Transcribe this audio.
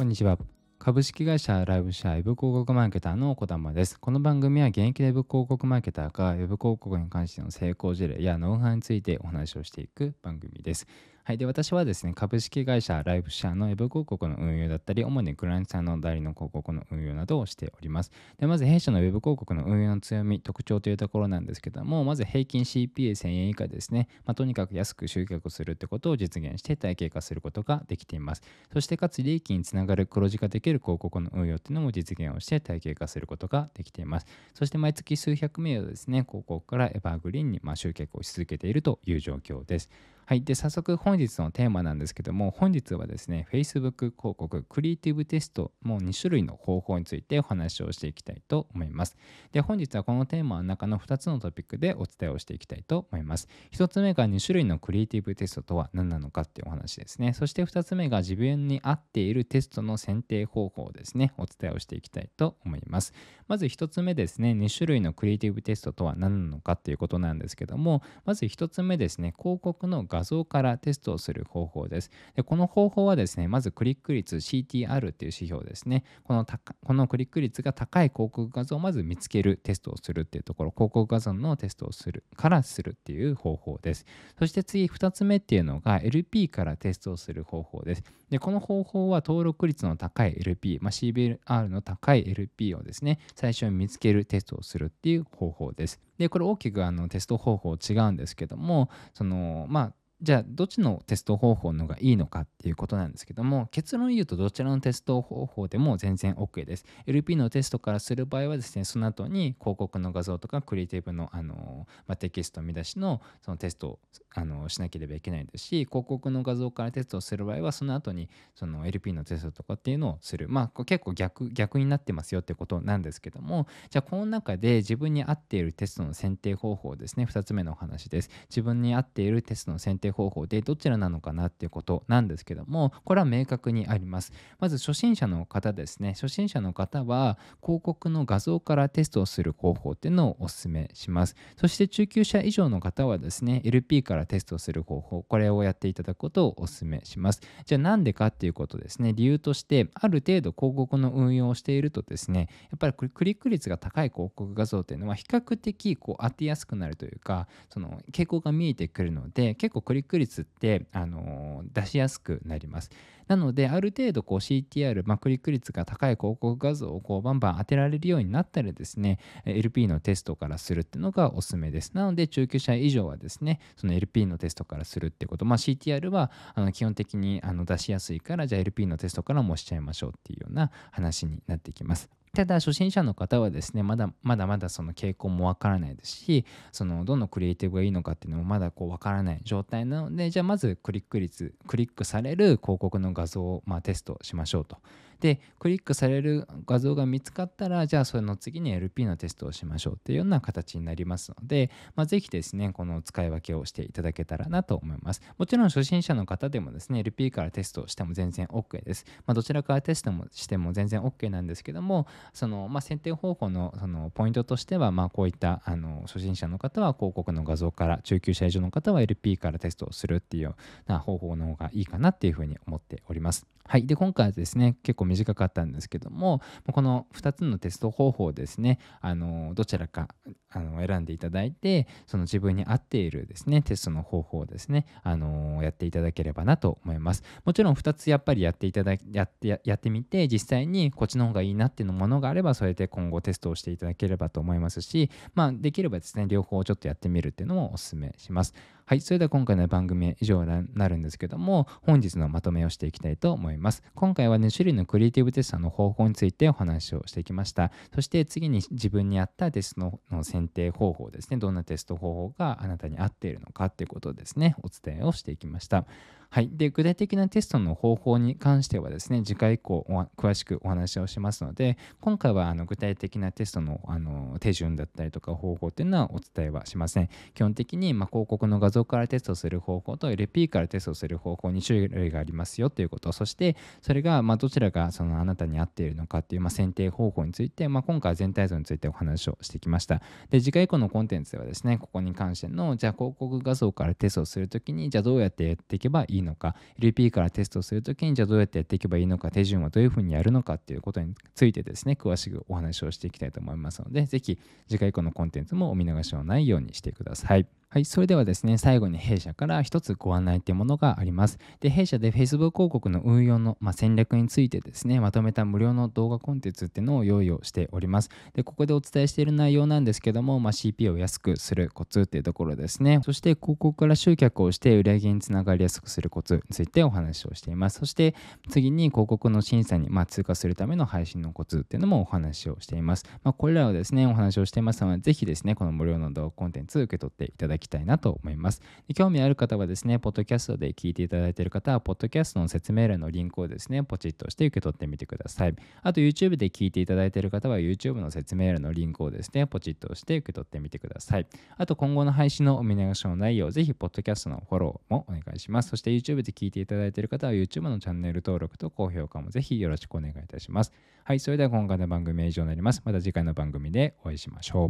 こんにちは。株式会社ライブ社ウェブ広告マーケターの小玉です。この番組は現役ウェブ広告マーケターがウェブ広告に関しての成功事例やノウハウについてお話をしていく番組です。はい、で私はですね、株式会社ライブシェアのウェブ広告の運用だったり、主にクライアントさんの代理の広告の運用などをしております。でまず弊社のウェブ広告の運用の強み、特徴というところなんですけども、まず平均 CPA1000 円以下ですね、まあ、とにかく安く集客するってことを実現して体系化することができています。そしてかつ利益につながる黒字化できる広告の運用っていうのも実現をして体系化することができています。そして毎月数百名をですね、広告からエバーグリーンにま集客をし続けているという状況です。はい。で、早速本日のテーマなんですけども、本日はですね、Facebook 広告、クリエイティブテスト、もう2種類の方法についてお話をしていきたいと思います。で、本日はこのテーマの中の2つのトピックでお伝えをしていきたいと思います。1つ目が2種類のクリエイティブテストとは何なのかっていうお話ですね。そして2つ目が自分に合っているテストの選定方法ですね、お伝えをしていきたいと思います。まず1つ目ですね、2種類のクリエイティブテストとは何なのかっていうことなんですけども、まず1つ目ですね、広告の画画像からテストをする方法です。でこの方法はですね、まずクリック率 CTR っていう指標ですね。このこのクリック率が高い広告画像をまず見つけるテストをするっていうところ、広告画像のテストをするからするっていう方法です。そして次2つ目っていうのが LP からテストをする方法です。でこの方法は登録率の高い LP、まあ、CBR の高い LP をですね、最初に見つけるテストをするっていう方法です。で、これ大きくあのテスト方法違うんですけども、その、まあ、じゃあどっちのテスト方法のがいいのかっていうことなんですけども結論言うとどちらのテスト方法でも全然 OK です。LP のテストからする場合はですねその後に広告の画像とかクリエイティブのあの、まあ、テキスト見出しのそのテストをあのしなければいけないですし広告の画像からテストをする場合はその後にその LP のテストとかっていうのをする。まあ結構逆逆になってますよってことなんですけどもじゃあこの中で自分に合っているテストの選定方法ですね。2つ目のお話です。自分に合っているテストの選定方法でどちらなのかなっていうことなんですけどもこれは明確にあります。まず初心者の方ですね。初心者の方は広告の画像からテストをする方法っていうのをお勧めします。そして中級者以上の方はですね LP からテストする方法これをやっていただくことをお勧めします。じゃあなんでかっていうことですね。理由としてある程度広告の運用をしているとですねやっぱりクリック率が高い広告画像っていうのは比較的こう当てやすくなるというかその傾向が見えてくるので結構クリックック率ってあの出しやすくなります。なので、ある程度こう CTR、まあ、クリック率が高い広告画像をこうバンバン当てられるようになったらですね、LP のテストからするっていうのがおすすめです。なので、中級者以上はですね、その LP のテストからするってこと、まあ、CTR はあの基本的にあの出しやすいから、じゃあ LP のテストからもしちゃいましょうっていうような話になってきます。ただ初心者の方はですねまだまだまだその傾向もわからないですしそのどのクリエイティブがいいのかっていうのもまだこうわからない状態なのでじゃあまずクリック率クリックされる広告の画像をまあテストしましょうと。でクリックされる画像が見つかったらじゃあその次に LP のテストをしましょうっていうような形になりますので、まあ、ぜひですねこの使い分けをしていただけたらなと思います。もちろん初心者の方でもですね LP からテストしても全然 OK です、まあ、どちらからテストもしても全然 OK なんですけどもその、まあ、選定方法のそのポイントとしては、まあ、こういったあの初心者の方は広告の画像から中級者以上の方は LP からテストをするっていうような方法の方がいいかなっていうふうに思っております。はい。で、今回はですね、結構短かったんですけども、この2つのテスト方法をですね、あのどちらかあの選んでいただいて、その自分に合っているですね、テストの方法をですね、あのやっていただければなと思います。もちろん2つやっぱりやっていただやってやってみて、実際にこっちの方がいいなっていうのものがあれば、それで今後テストをしていただければと思いますし、まあ、できればですね、両方ちょっとやってみるっていうのもお勧めします。はい、それでは今回の番組は以上になるんですけども、本日のまとめをしていきたいと思います。今回は2種類のクリエイティブテストの方法についてお話をしてきました。そして次に自分に合ったテストの選定方法ですね、どんなテスト方法があなたに合っているのかっていうことですね、お伝えをしていきました。はい。で、具体的なテストの方法に関してはですね、次回以降詳しくお話をしますので、今回はあの具体的なテストのあの手順だったりとか方法っていうのはお伝えはしません。基本的に、ま広告の画像からテストする方法と LP からテストする方法に種類がありますよということ、そしてそれがまどちらがそのあなたに合っているのかっていう、まあ、選定方法について、まあ、今回は全体像についてお話をしてきました。で次回以降のコンテンツではですねここに関してのじゃあ広告画像からテストするときにじゃあどうやってやっていけばいいのか LP からテストするときにじゃあどうやってやっていけばいいのか手順はどういうふうにやるのかっていうことについてですね詳しくお話をしていきたいと思いますのでぜひ次回以降のコンテンツもお見逃しのないようにしてください。はい、それではですね、最後に弊社から一つご案内というものがあります。で、弊社で Facebook 広告の運用の、まあ、戦略についてですね、まとめた無料の動画コンテンツっていうのを用意をしております。で、ここでお伝えしている内容なんですけども、まあ、CP を安くするコツっていうところですね。そして広告から集客をして売上につながりやすくするコツについてお話をしています。そして次に広告の審査に、まあ、通過するための配信のコツっていうのもお話をしています。ま、これらをですね、お話をしていますので、ぜひですね、この無料の動画コンテンツ受け取っていただききたいなと思います。で興味ある方はですね、ポッドキャストで聞いていただいている方は、ポッドキャストの説明欄のリンクをですね、ポチッとして受け取ってみてください。あと、YouTube で聞いていただいている方は、YouTube の説明欄のリンクをですね、ポチッとして受け取ってみてください。あと、今後の配信のお見逃しのないよう、ぜひ、ポッドキャストのフォローもお願いします。そして、YouTube で聞いていただいている方は、YouTube のチャンネル登録と高評価もぜひよろしくお願いいたします。はい、それでは今回の番組は以上になります。また次回の番組でお会いしましょう。